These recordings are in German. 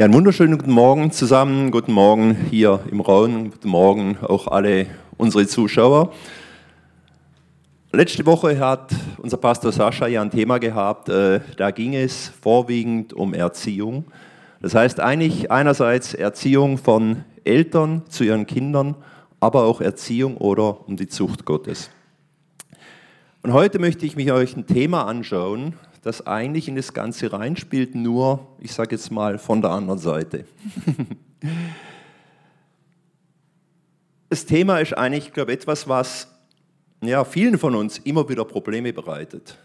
Ja, einen wunderschönen guten Morgen zusammen. Guten Morgen hier im Raum. Guten Morgen auch alle unsere Zuschauer. Letzte Woche hat unser Pastor Sascha ja ein Thema gehabt, äh, da ging es vorwiegend um Erziehung. Das heißt eigentlich einerseits Erziehung von Eltern zu ihren Kindern, aber auch Erziehung oder um die Zucht Gottes. Und heute möchte ich mich euch ein Thema anschauen, das eigentlich in das Ganze reinspielt, nur, ich sage jetzt mal, von der anderen Seite. das Thema ist eigentlich, ich glaube, etwas, was ja, vielen von uns immer wieder Probleme bereitet.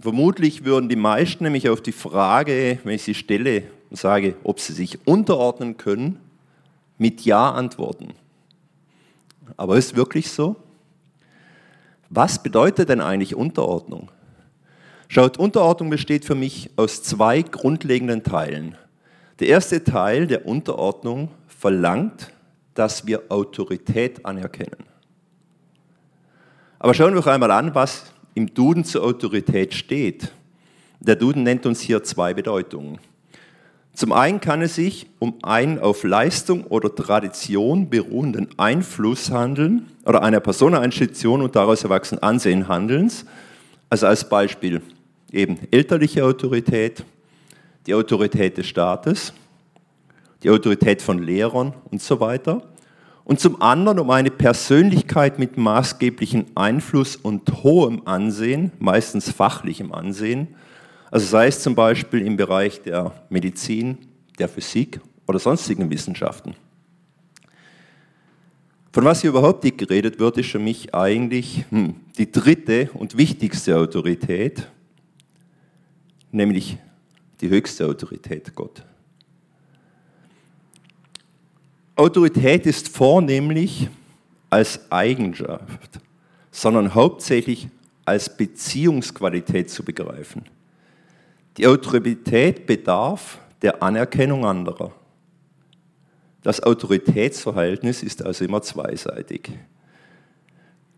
Vermutlich würden die meisten nämlich auf die Frage, wenn ich sie stelle und sage, ob sie sich unterordnen können, mit Ja antworten. Aber ist wirklich so? Was bedeutet denn eigentlich Unterordnung? Schaut, Unterordnung besteht für mich aus zwei grundlegenden Teilen. Der erste Teil der Unterordnung verlangt, dass wir Autorität anerkennen. Aber schauen wir doch einmal an, was im Duden zur Autorität steht. Der Duden nennt uns hier zwei Bedeutungen. Zum einen kann es sich um einen auf Leistung oder Tradition beruhenden Einfluss handeln oder einer Person, einer Institution und daraus erwachsenen Ansehen handelns. Also als Beispiel eben elterliche Autorität, die Autorität des Staates, die Autorität von Lehrern und so weiter. Und zum anderen um eine Persönlichkeit mit maßgeblichem Einfluss und hohem Ansehen, meistens fachlichem Ansehen. Also sei es zum Beispiel im Bereich der Medizin, der Physik oder sonstigen Wissenschaften. Von was hier überhaupt nicht geredet wird, ist für mich eigentlich hm, die dritte und wichtigste Autorität, nämlich die höchste Autorität, Gott. Autorität ist vornehmlich als Eigenschaft, sondern hauptsächlich als Beziehungsqualität zu begreifen. Die Autorität bedarf der Anerkennung anderer. Das Autoritätsverhältnis ist also immer zweiseitig.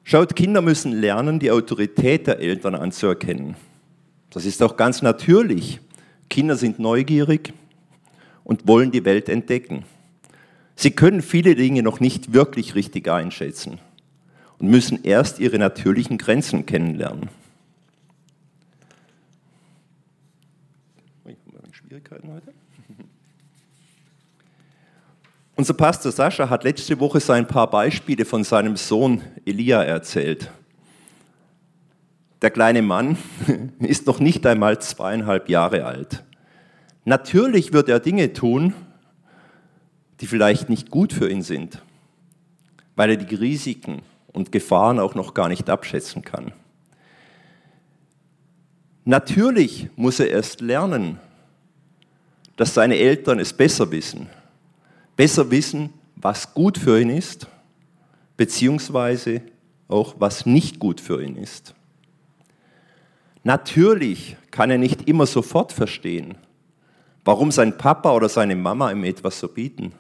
Schaut, Kinder müssen lernen, die Autorität der Eltern anzuerkennen. Das ist auch ganz natürlich. Kinder sind neugierig und wollen die Welt entdecken. Sie können viele Dinge noch nicht wirklich richtig einschätzen und müssen erst ihre natürlichen Grenzen kennenlernen. Schwierigkeiten heute? Unser Pastor Sascha hat letzte Woche so ein paar Beispiele von seinem Sohn Elia erzählt. Der kleine Mann ist noch nicht einmal zweieinhalb Jahre alt. Natürlich wird er Dinge tun, die vielleicht nicht gut für ihn sind, weil er die Risiken und Gefahren auch noch gar nicht abschätzen kann. Natürlich muss er erst lernen, dass seine Eltern es besser wissen. Besser wissen, was gut für ihn ist, beziehungsweise auch was nicht gut für ihn ist. Natürlich kann er nicht immer sofort verstehen, warum sein Papa oder seine Mama ihm etwas so bieten.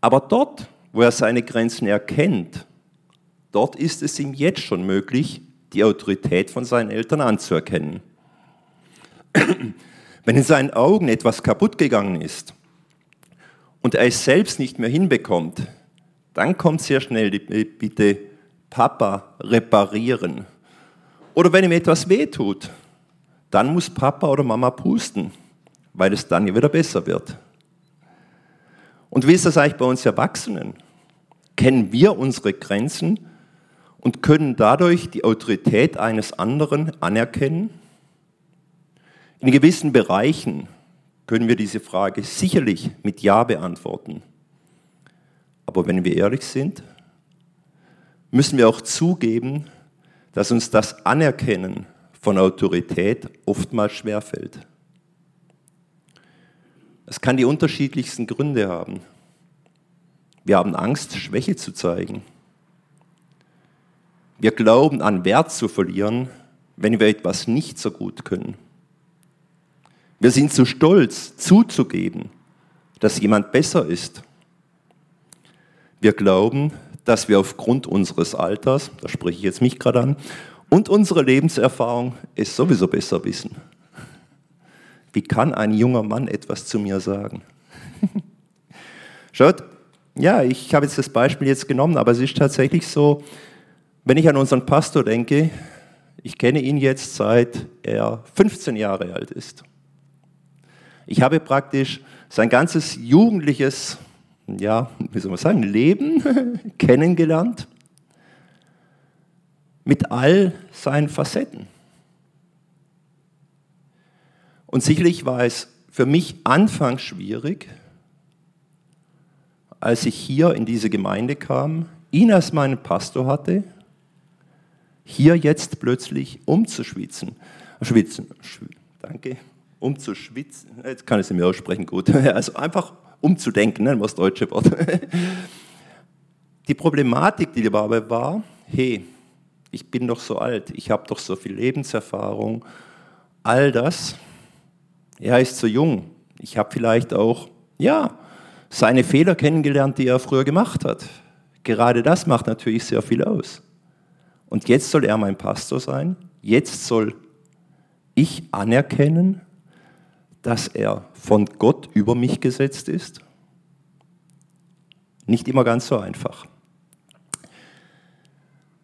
Aber dort, wo er seine Grenzen erkennt, dort ist es ihm jetzt schon möglich, die Autorität von seinen Eltern anzuerkennen. Wenn in seinen Augen etwas kaputt gegangen ist und er es selbst nicht mehr hinbekommt, dann kommt sehr schnell die Bitte, Papa, reparieren. Oder wenn ihm etwas wehtut, dann muss Papa oder Mama pusten, weil es dann wieder besser wird. Und wie ist das eigentlich bei uns Erwachsenen? Kennen wir unsere Grenzen und können dadurch die Autorität eines anderen anerkennen? In gewissen Bereichen können wir diese Frage sicherlich mit Ja beantworten. Aber wenn wir ehrlich sind, müssen wir auch zugeben, dass uns das Anerkennen von Autorität oftmals schwerfällt. Es kann die unterschiedlichsten Gründe haben. Wir haben Angst, Schwäche zu zeigen. Wir glauben an Wert zu verlieren, wenn wir etwas nicht so gut können. Wir sind zu stolz zuzugeben, dass jemand besser ist. Wir glauben, dass wir aufgrund unseres Alters, da spreche ich jetzt mich gerade an, und unserer Lebenserfahrung es sowieso besser wissen. Wie kann ein junger Mann etwas zu mir sagen? Schaut, ja, ich habe jetzt das Beispiel jetzt genommen, aber es ist tatsächlich so, wenn ich an unseren Pastor denke, ich kenne ihn jetzt seit er 15 Jahre alt ist. Ich habe praktisch sein ganzes jugendliches, ja, wie soll man sagen, Leben kennengelernt mit all seinen Facetten. Und sicherlich war es für mich anfangs schwierig, als ich hier in diese Gemeinde kam, ihn als meinen Pastor hatte, hier jetzt plötzlich umzuschwitzen. Schwitzen, schw danke, umzuschwitzen. Jetzt kann ich es mir aussprechen, gut. Also einfach umzudenken, ne, das deutsche Wort. Die Problematik, die dabei war, hey, ich bin doch so alt, ich habe doch so viel Lebenserfahrung, all das. Er ist so jung. Ich habe vielleicht auch, ja, seine Fehler kennengelernt, die er früher gemacht hat. Gerade das macht natürlich sehr viel aus. Und jetzt soll er mein Pastor sein. Jetzt soll ich anerkennen, dass er von Gott über mich gesetzt ist. Nicht immer ganz so einfach.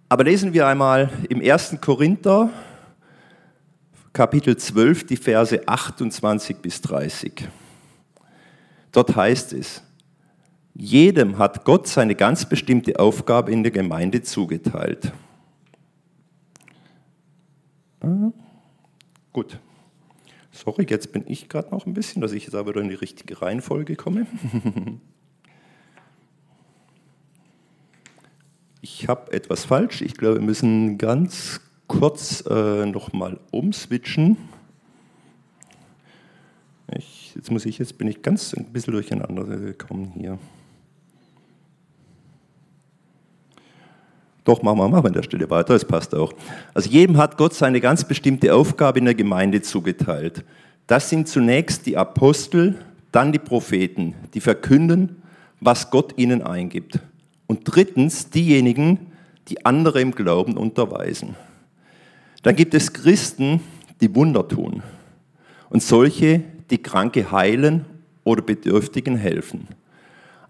Aber lesen wir einmal im 1. Korinther, Kapitel 12, die Verse 28 bis 30. Dort heißt es, jedem hat Gott seine ganz bestimmte Aufgabe in der Gemeinde zugeteilt. Ah, gut. Sorry, jetzt bin ich gerade noch ein bisschen, dass ich jetzt aber in die richtige Reihenfolge komme. Ich habe etwas falsch. Ich glaube, wir müssen ganz kurz äh, nochmal umswitchen. Ich, jetzt muss ich, jetzt bin ich ganz ein bisschen durcheinander gekommen hier. Doch, machen wir, machen wir an der Stelle weiter, das passt auch. Also jedem hat Gott seine ganz bestimmte Aufgabe in der Gemeinde zugeteilt. Das sind zunächst die Apostel, dann die Propheten, die verkünden, was Gott ihnen eingibt. Und drittens diejenigen, die andere im Glauben unterweisen. Dann gibt es Christen, die Wunder tun und solche, die Kranke heilen oder Bedürftigen helfen.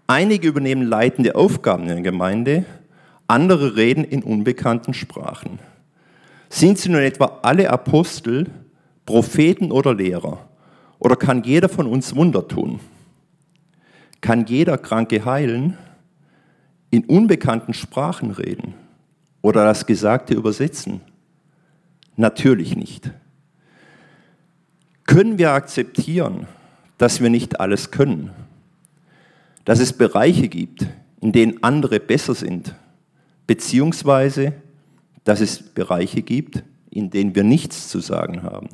Einige übernehmen leitende Aufgaben in der Gemeinde, andere reden in unbekannten Sprachen. Sind sie nun etwa alle Apostel, Propheten oder Lehrer? Oder kann jeder von uns Wunder tun? Kann jeder Kranke heilen? in unbekannten Sprachen reden oder das Gesagte übersetzen? Natürlich nicht. Können wir akzeptieren, dass wir nicht alles können? Dass es Bereiche gibt, in denen andere besser sind, beziehungsweise dass es Bereiche gibt, in denen wir nichts zu sagen haben?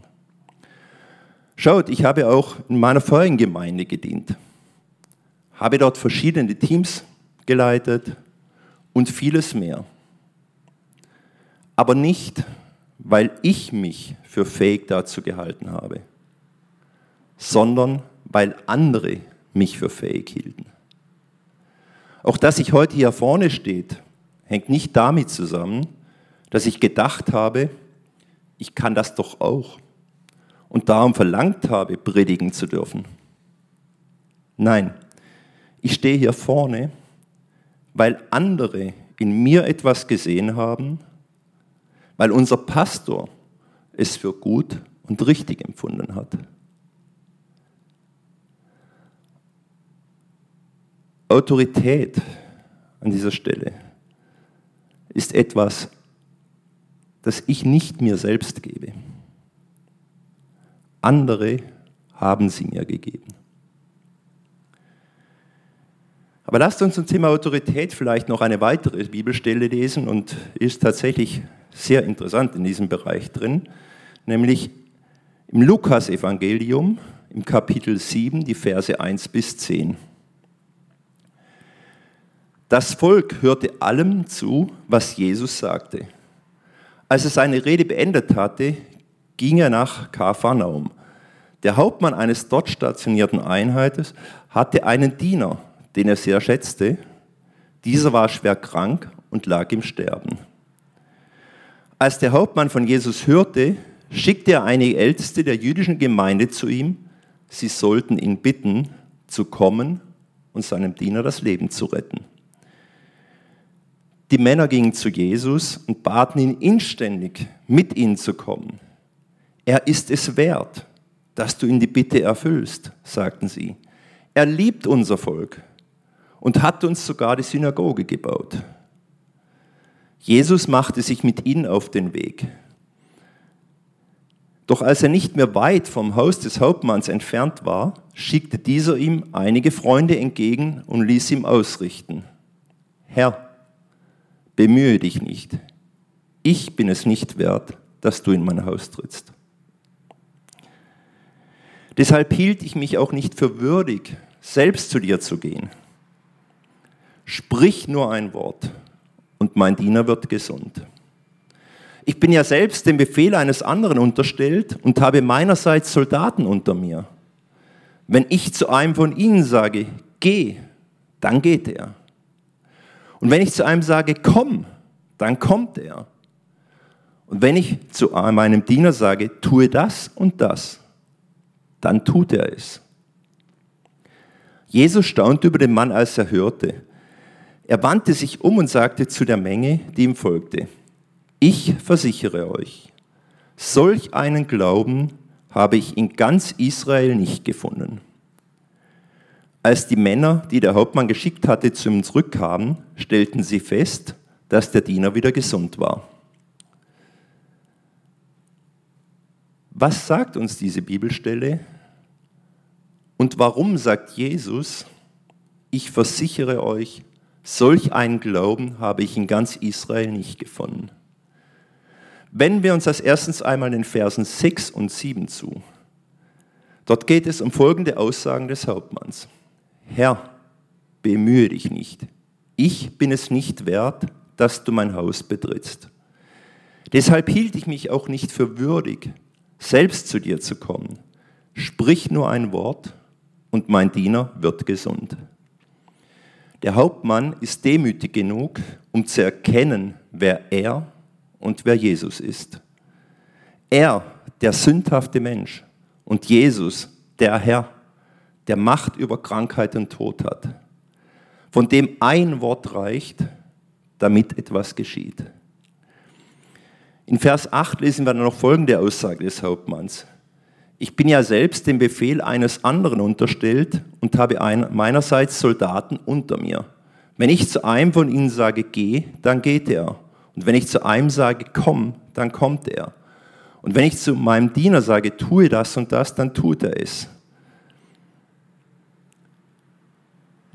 Schaut, ich habe auch in meiner vorigen Gemeinde gedient, habe dort verschiedene Teams geleitet und vieles mehr. Aber nicht, weil ich mich für fähig dazu gehalten habe, sondern weil andere mich für fähig hielten. Auch dass ich heute hier vorne steht, hängt nicht damit zusammen, dass ich gedacht habe, ich kann das doch auch und darum verlangt habe, predigen zu dürfen. Nein, ich stehe hier vorne, weil andere in mir etwas gesehen haben, weil unser Pastor es für gut und richtig empfunden hat. Autorität an dieser Stelle ist etwas, das ich nicht mir selbst gebe. Andere haben sie mir gegeben. Aber lasst uns zum Thema Autorität vielleicht noch eine weitere Bibelstelle lesen und ist tatsächlich sehr interessant in diesem Bereich drin, nämlich im Lukas-Evangelium im Kapitel 7, die Verse 1 bis 10. Das Volk hörte allem zu, was Jesus sagte. Als er seine Rede beendet hatte, ging er nach Kapharnaum. Der Hauptmann eines dort stationierten Einheits hatte einen Diener, den er sehr schätzte. Dieser war schwer krank und lag im Sterben. Als der Hauptmann von Jesus hörte, schickte er einige Älteste der jüdischen Gemeinde zu ihm, sie sollten ihn bitten, zu kommen und seinem Diener das Leben zu retten. Die Männer gingen zu Jesus und baten ihn inständig, mit ihnen zu kommen. Er ist es wert, dass du ihn die Bitte erfüllst, sagten sie. Er liebt unser Volk und hat uns sogar die Synagoge gebaut. Jesus machte sich mit ihnen auf den Weg. Doch als er nicht mehr weit vom Haus des Hauptmanns entfernt war, schickte dieser ihm einige Freunde entgegen und ließ ihm ausrichten. Herr, bemühe dich nicht. Ich bin es nicht wert, dass du in mein Haus trittst. Deshalb hielt ich mich auch nicht für würdig, selbst zu dir zu gehen. Sprich nur ein Wort und mein Diener wird gesund. Ich bin ja selbst dem Befehl eines anderen unterstellt und habe meinerseits Soldaten unter mir. Wenn ich zu einem von ihnen sage, geh, dann geht er. Und wenn ich zu einem sage, komm, dann kommt er. Und wenn ich zu meinem Diener sage, tue das und das, dann tut er es. Jesus staunte über den Mann, als er hörte. Er wandte sich um und sagte zu der Menge, die ihm folgte, ich versichere euch, solch einen Glauben habe ich in ganz Israel nicht gefunden. Als die Männer, die der Hauptmann geschickt hatte, zu ihm zurückkamen, stellten sie fest, dass der Diener wieder gesund war. Was sagt uns diese Bibelstelle? Und warum sagt Jesus, ich versichere euch, solch einen Glauben habe ich in ganz Israel nicht gefunden? Wenden wir uns als erstens einmal den Versen 6 und 7 zu. Dort geht es um folgende Aussagen des Hauptmanns. Herr, bemühe dich nicht. Ich bin es nicht wert, dass du mein Haus betrittst. Deshalb hielt ich mich auch nicht für würdig, selbst zu dir zu kommen. Sprich nur ein Wort und mein Diener wird gesund. Der Hauptmann ist demütig genug, um zu erkennen, wer er und wer Jesus ist. Er, der sündhafte Mensch, und Jesus, der Herr, der Macht über Krankheit und Tod hat, von dem ein Wort reicht, damit etwas geschieht. In Vers 8 lesen wir dann noch folgende Aussage des Hauptmanns. Ich bin ja selbst dem Befehl eines anderen unterstellt und habe meinerseits Soldaten unter mir. Wenn ich zu einem von ihnen sage, geh, dann geht er. Und wenn ich zu einem sage, komm, dann kommt er. Und wenn ich zu meinem Diener sage, tue das und das, dann tut er es.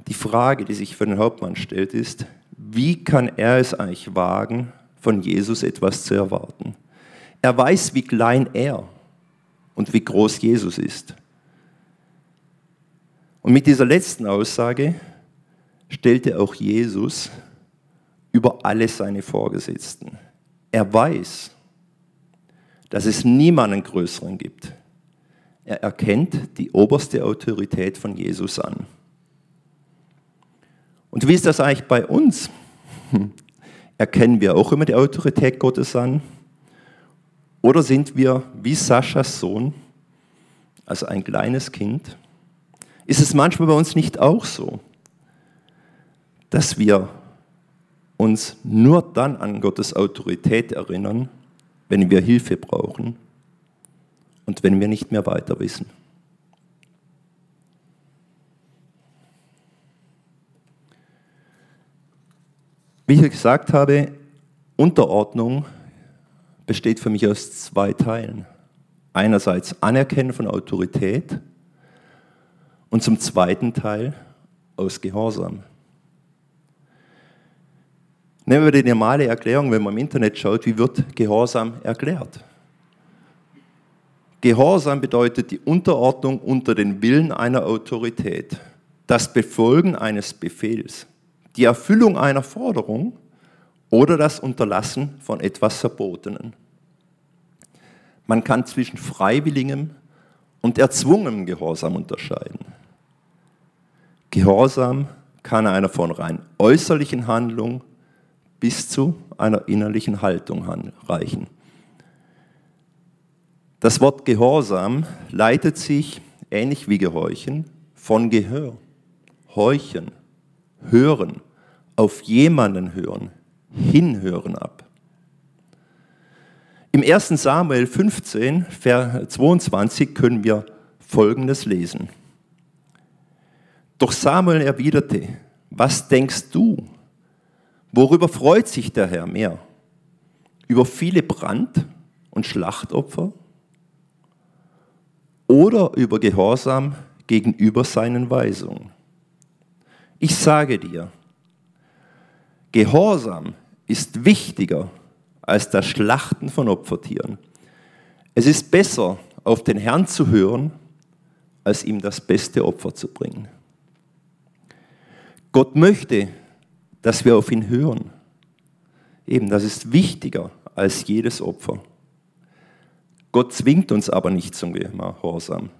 Die Frage, die sich für den Hauptmann stellt, ist, wie kann er es eigentlich wagen, von Jesus etwas zu erwarten? Er weiß, wie klein er und wie groß Jesus ist. Und mit dieser letzten Aussage stellte auch Jesus über alle seine Vorgesetzten. Er weiß, dass es niemanden Größeren gibt. Er erkennt die oberste Autorität von Jesus an. Und wie ist das eigentlich bei uns? Erkennen wir auch immer die Autorität Gottes an? Oder sind wir wie Saschas Sohn, also ein kleines Kind? Ist es manchmal bei uns nicht auch so, dass wir uns nur dann an Gottes Autorität erinnern, wenn wir Hilfe brauchen und wenn wir nicht mehr weiter wissen. Wie ich gesagt habe, Unterordnung besteht für mich aus zwei Teilen. Einerseits Anerkennen von Autorität und zum zweiten Teil aus Gehorsam. Nehmen wir die normale Erklärung, wenn man im Internet schaut, wie wird Gehorsam erklärt? Gehorsam bedeutet die Unterordnung unter den Willen einer Autorität, das Befolgen eines Befehls, die Erfüllung einer Forderung oder das Unterlassen von etwas Verbotenen. Man kann zwischen freiwilligem und erzwungenem Gehorsam unterscheiden. Gehorsam kann einer von rein äußerlichen Handlung bis zu einer innerlichen Haltung reichen. Das Wort Gehorsam leitet sich, ähnlich wie Gehorchen, von Gehör, Horchen, Hören, auf jemanden hören, hinhören ab. Im 1. Samuel 15, Vers 22 können wir Folgendes lesen. Doch Samuel erwiderte, was denkst du? Worüber freut sich der Herr mehr? Über viele Brand- und Schlachtopfer oder über Gehorsam gegenüber seinen Weisungen? Ich sage dir, Gehorsam ist wichtiger als das Schlachten von Opfertieren. Es ist besser, auf den Herrn zu hören, als ihm das beste Opfer zu bringen. Gott möchte, dass wir auf ihn hören. Eben, das ist wichtiger als jedes Opfer. Gott zwingt uns aber nicht zum Gehorsam.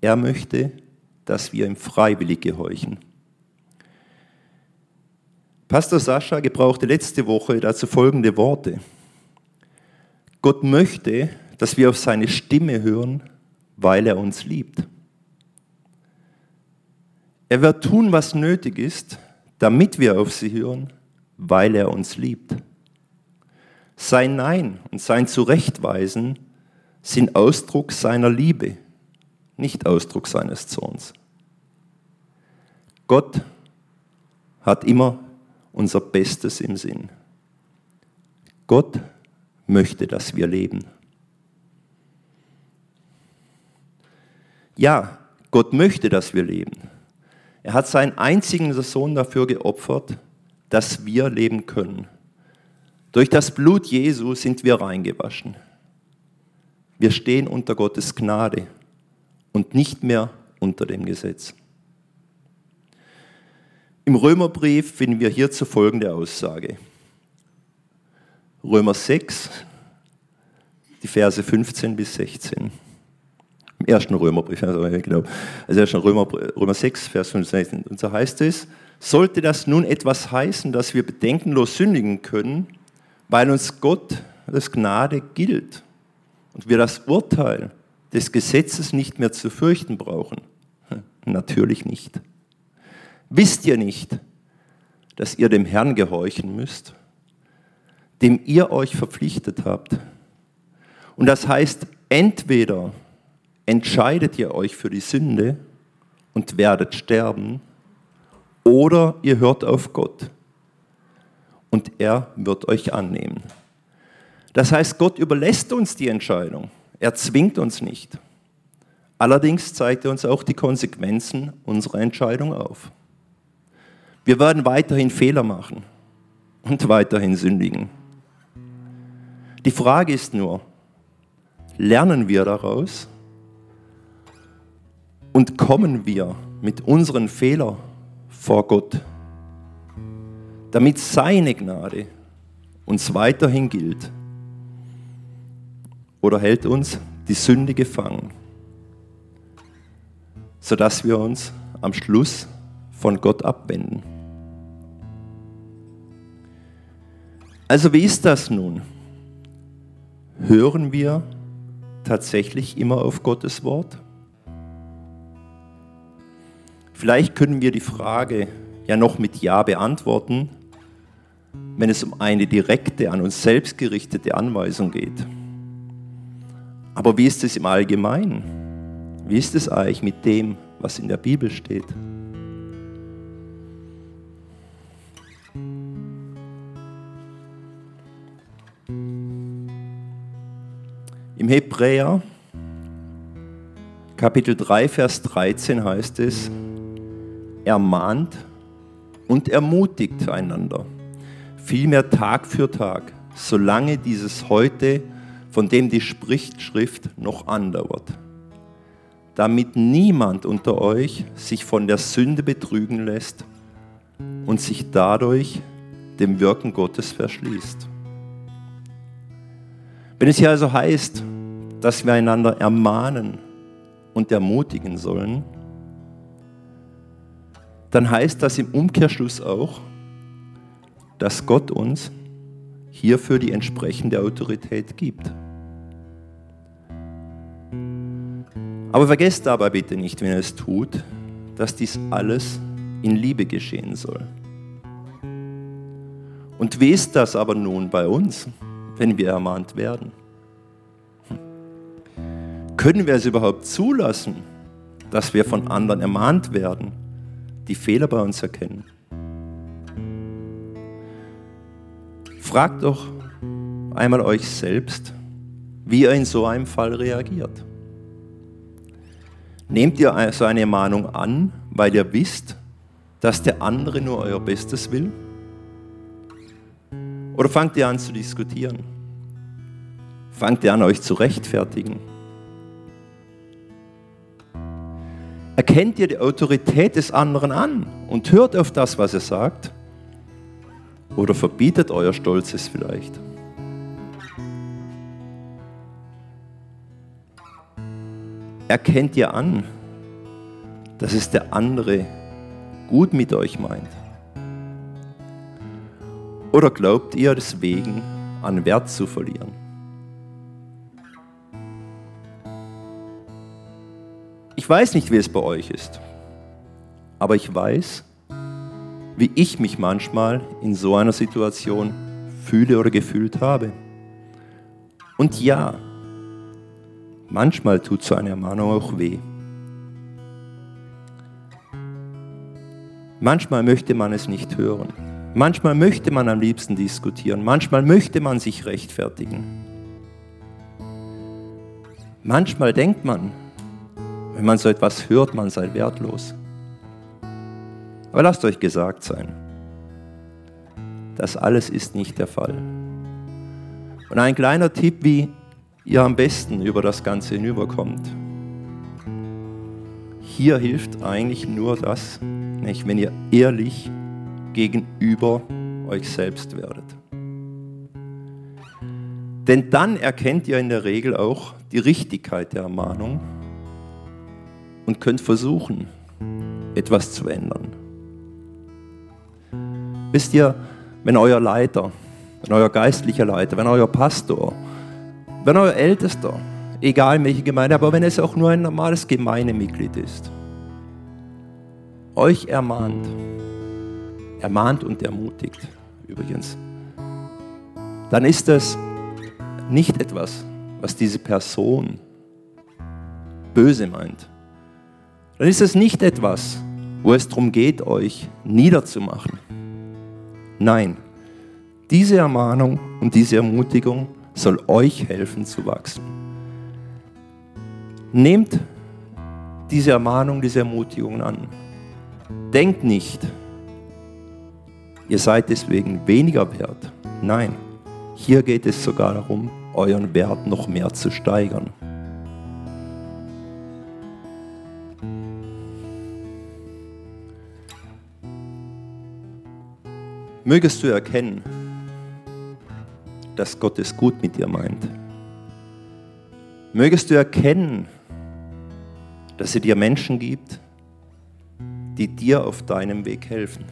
Er möchte, dass wir ihm freiwillig gehorchen. Pastor Sascha gebrauchte letzte Woche dazu folgende Worte. Gott möchte, dass wir auf seine Stimme hören, weil er uns liebt. Er wird tun, was nötig ist, damit wir auf sie hören, weil er uns liebt. Sein Nein und sein Zurechtweisen sind Ausdruck seiner Liebe, nicht Ausdruck seines Zorns. Gott hat immer unser Bestes im Sinn. Gott möchte, dass wir leben. Ja, Gott möchte, dass wir leben. Er hat seinen einzigen Sohn dafür geopfert, dass wir leben können. Durch das Blut Jesu sind wir reingewaschen. Wir stehen unter Gottes Gnade und nicht mehr unter dem Gesetz. Im Römerbrief finden wir hierzu folgende Aussage. Römer 6, die Verse 15 bis 16. Im ersten Römerbrief, genau. Also ersten Römer, Römer 6, Vers 15. Und so heißt es, sollte das nun etwas heißen, dass wir bedenkenlos sündigen können, weil uns Gott das Gnade gilt und wir das Urteil des Gesetzes nicht mehr zu fürchten brauchen? Natürlich nicht. Wisst ihr nicht, dass ihr dem Herrn gehorchen müsst, dem ihr euch verpflichtet habt? Und das heißt, entweder entscheidet ihr euch für die Sünde und werdet sterben, oder ihr hört auf Gott und er wird euch annehmen. Das heißt, Gott überlässt uns die Entscheidung. Er zwingt uns nicht. Allerdings zeigt er uns auch die Konsequenzen unserer Entscheidung auf. Wir werden weiterhin Fehler machen und weiterhin sündigen. Die Frage ist nur, lernen wir daraus und kommen wir mit unseren Fehlern vor Gott, damit seine Gnade uns weiterhin gilt? Oder hält uns die Sünde gefangen, sodass wir uns am Schluss von Gott abwenden? Also wie ist das nun? Hören wir tatsächlich immer auf Gottes Wort? Vielleicht können wir die Frage ja noch mit Ja beantworten, wenn es um eine direkte, an uns selbst gerichtete Anweisung geht. Aber wie ist es im Allgemeinen? Wie ist es eigentlich mit dem, was in der Bibel steht? Hebräer Kapitel 3, Vers 13 heißt es, ermahnt und ermutigt einander, vielmehr Tag für Tag, solange dieses heute, von dem die Schrift noch andauert, damit niemand unter euch sich von der Sünde betrügen lässt und sich dadurch dem Wirken Gottes verschließt. Wenn es hier also heißt, dass wir einander ermahnen und ermutigen sollen, dann heißt das im Umkehrschluss auch, dass Gott uns hierfür die entsprechende Autorität gibt. Aber vergesst dabei bitte nicht, wenn ihr es tut, dass dies alles in Liebe geschehen soll. Und wie ist das aber nun bei uns, wenn wir ermahnt werden? Können wir es überhaupt zulassen, dass wir von anderen ermahnt werden, die Fehler bei uns erkennen? Fragt doch einmal euch selbst, wie ihr in so einem Fall reagiert. Nehmt ihr so eine Ermahnung an, weil ihr wisst, dass der andere nur euer Bestes will? Oder fangt ihr an zu diskutieren? Fangt ihr an, euch zu rechtfertigen? Erkennt ihr die Autorität des anderen an und hört auf das, was er sagt? Oder verbietet euer Stolz es vielleicht? Erkennt ihr an, dass es der andere gut mit euch meint? Oder glaubt ihr deswegen an Wert zu verlieren? Ich weiß nicht, wie es bei euch ist, aber ich weiß, wie ich mich manchmal in so einer Situation fühle oder gefühlt habe. Und ja, manchmal tut so eine Ermahnung auch weh. Manchmal möchte man es nicht hören. Manchmal möchte man am liebsten diskutieren, manchmal möchte man sich rechtfertigen. Manchmal denkt man, wenn man so etwas hört, man sei wertlos. Aber lasst euch gesagt sein, das alles ist nicht der Fall. Und ein kleiner Tipp, wie ihr am besten über das Ganze hinüberkommt. Hier hilft eigentlich nur das, nicht, wenn ihr ehrlich gegenüber euch selbst werdet. Denn dann erkennt ihr in der Regel auch die Richtigkeit der Ermahnung und könnt versuchen, etwas zu ändern. Wisst ihr, wenn euer Leiter, wenn euer geistlicher Leiter, wenn euer Pastor, wenn euer Ältester, egal welche Gemeinde, aber wenn es auch nur ein normales Gemeindemitglied ist, euch ermahnt, ermahnt und ermutigt, übrigens, dann ist das nicht etwas, was diese Person böse meint. Dann ist es nicht etwas, wo es darum geht, euch niederzumachen. Nein, diese Ermahnung und diese Ermutigung soll euch helfen zu wachsen. Nehmt diese Ermahnung, diese Ermutigung an. Denkt nicht, ihr seid deswegen weniger wert. Nein, hier geht es sogar darum, euren Wert noch mehr zu steigern. Mögest du erkennen, dass Gott es gut mit dir meint. Mögest du erkennen, dass er dir Menschen gibt, die dir auf deinem Weg helfen.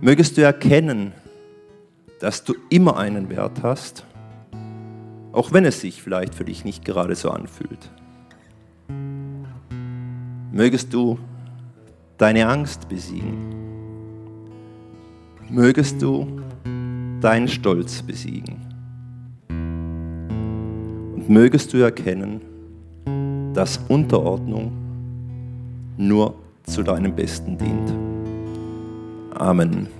Mögest du erkennen, dass du immer einen Wert hast, auch wenn es sich vielleicht für dich nicht gerade so anfühlt. Mögest du deine Angst besiegen. Mögest du deinen Stolz besiegen. Und mögest du erkennen, dass Unterordnung nur zu deinem Besten dient. Amen.